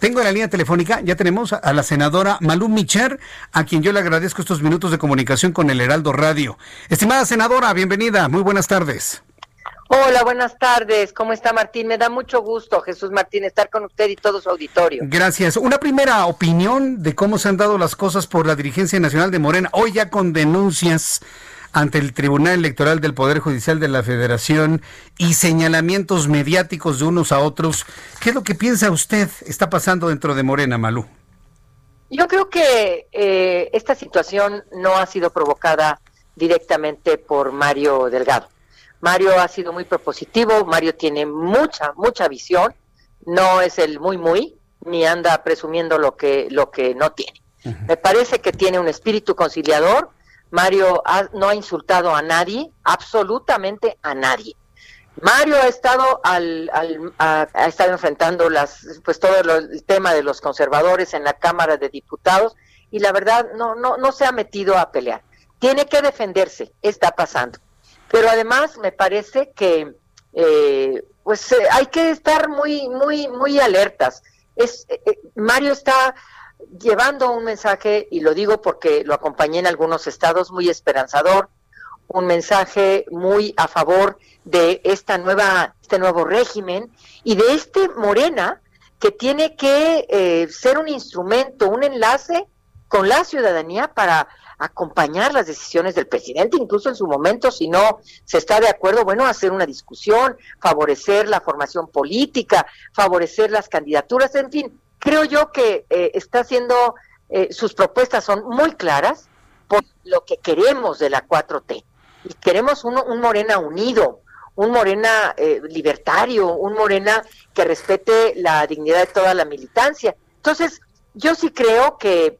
Tengo en la línea telefónica, ya tenemos a la senadora Malú Micher, a quien yo le agradezco estos minutos de comunicación con el Heraldo Radio. Estimada senadora, bienvenida, muy buenas tardes. Hola, buenas tardes. ¿Cómo está Martín? Me da mucho gusto, Jesús Martín, estar con usted y todo su auditorio. Gracias. Una primera opinión de cómo se han dado las cosas por la dirigencia nacional de Morena, hoy ya con denuncias ante el Tribunal Electoral del Poder Judicial de la Federación y señalamientos mediáticos de unos a otros. ¿Qué es lo que piensa usted está pasando dentro de Morena, Malú? Yo creo que eh, esta situación no ha sido provocada directamente por Mario Delgado. Mario ha sido muy propositivo, Mario tiene mucha, mucha visión, no es el muy, muy, ni anda presumiendo lo que, lo que no tiene. Me parece que tiene un espíritu conciliador, Mario no ha insultado a nadie, absolutamente a nadie. Mario ha estado al, ha, estado enfrentando las pues todo el tema de los conservadores en la Cámara de Diputados y la verdad no no no se ha metido a pelear. Tiene que defenderse, está pasando. Pero además me parece que eh, pues eh, hay que estar muy muy muy alertas. Es eh, Mario está llevando un mensaje, y lo digo porque lo acompañé en algunos estados, muy esperanzador, un mensaje muy a favor de esta nueva, este nuevo régimen y de este Morena que tiene que eh, ser un instrumento, un enlace con la ciudadanía para acompañar las decisiones del presidente, incluso en su momento, si no se está de acuerdo, bueno, hacer una discusión, favorecer la formación política, favorecer las candidaturas, en fin, creo yo que eh, está haciendo, eh, sus propuestas son muy claras por lo que queremos de la 4T. Y queremos un, un Morena unido, un Morena eh, libertario, un Morena que respete la dignidad de toda la militancia. Entonces, yo sí creo que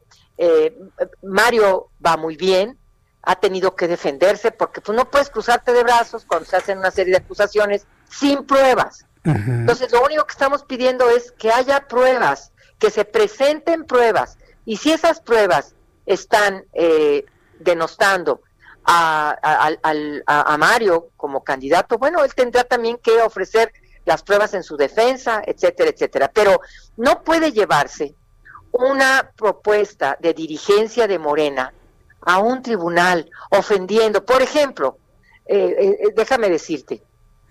Mario va muy bien, ha tenido que defenderse porque pues, no puedes cruzarte de brazos cuando se hacen una serie de acusaciones sin pruebas. Entonces, lo único que estamos pidiendo es que haya pruebas, que se presenten pruebas. Y si esas pruebas están eh, denostando a, Mario como candidato, bueno, él tendrá también que ofrecer las pruebas en su defensa, etcétera, etcétera. Pero no puede llevarse una propuesta de dirigencia de Morena a un tribunal ofendiendo, por ejemplo, eh, eh, déjame decirte,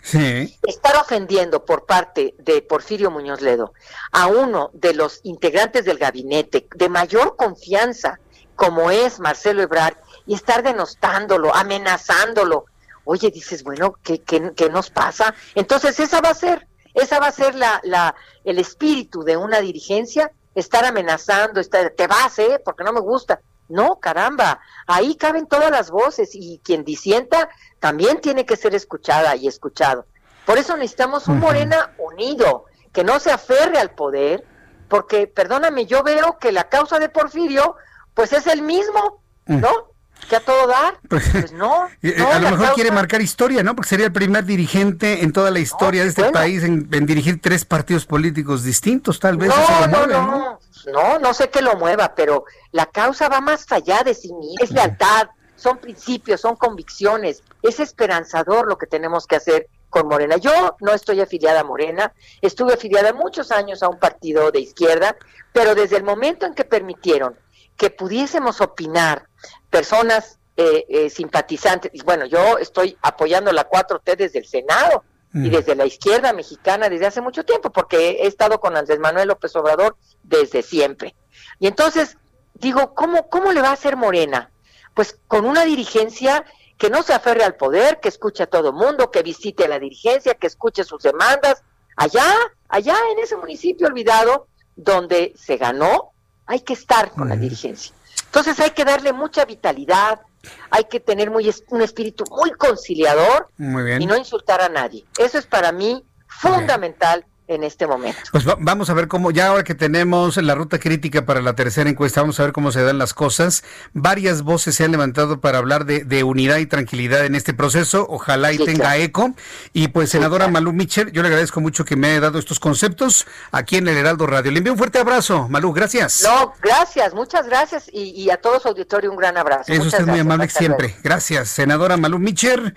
Estar ofendiendo por parte de Porfirio Muñoz Ledo a uno de los integrantes del gabinete de mayor confianza, como es Marcelo Ebrard, y estar denostándolo, amenazándolo. Oye, dices, bueno, ¿qué, qué, nos pasa? Entonces, esa va a ser, esa va a ser la, la, el espíritu de una dirigencia, estar amenazando, estar, te vas, ¿eh? Porque no me gusta. No, caramba, ahí caben todas las voces y quien disienta también tiene que ser escuchada y escuchado. Por eso necesitamos un Morena unido, que no se aferre al poder, porque, perdóname, yo veo que la causa de Porfirio, pues es el mismo, ¿no? Que a todo dar. Pues, pues no, eh, A lo mejor quiere marcar historia, ¿no? Porque sería el primer dirigente en toda la historia de este país en, dirigir tres partidos políticos distintos, tal vez. No, no, no, no, no, sé qué lo mueva, pero la causa va más allá de sí misma. Es lealtad, son principios, son convicciones. Es esperanzador lo que tenemos que hacer con Morena. Yo no estoy afiliada a Morena, estuve afiliada muchos años a un partido de izquierda, pero desde el momento en que permitieron que pudiésemos opinar personas eh, eh, simpatizantes, y bueno, yo estoy apoyando la 4T desde el Senado y mm. desde la izquierda mexicana desde hace mucho tiempo, porque he estado con Andrés Manuel López Obrador desde siempre. Y entonces digo, ¿cómo, cómo le va a hacer Morena? Pues con una dirigencia que no se aferre al poder, que escuche a todo mundo, que visite a la dirigencia, que escuche sus demandas. Allá, allá en ese municipio olvidado, donde se ganó, hay que estar con la dirigencia. Entonces hay que darle mucha vitalidad, hay que tener muy un espíritu muy conciliador y no insultar a nadie. Eso es para mí fundamental en este momento. Pues vamos a ver cómo, ya ahora que tenemos la ruta crítica para la tercera encuesta, vamos a ver cómo se dan las cosas. Varias voces se han levantado para hablar de, unidad y tranquilidad en este proceso. Ojalá y tenga eco. Y pues, senadora Malú Mitchell, yo le agradezco mucho que me haya dado estos conceptos aquí en el Heraldo Radio. Le envío un fuerte abrazo, Malú, gracias. No, gracias, muchas gracias. Y, a todo su auditorio un gran abrazo. Eso es muy amable siempre. Gracias, senadora Malú Mitchell.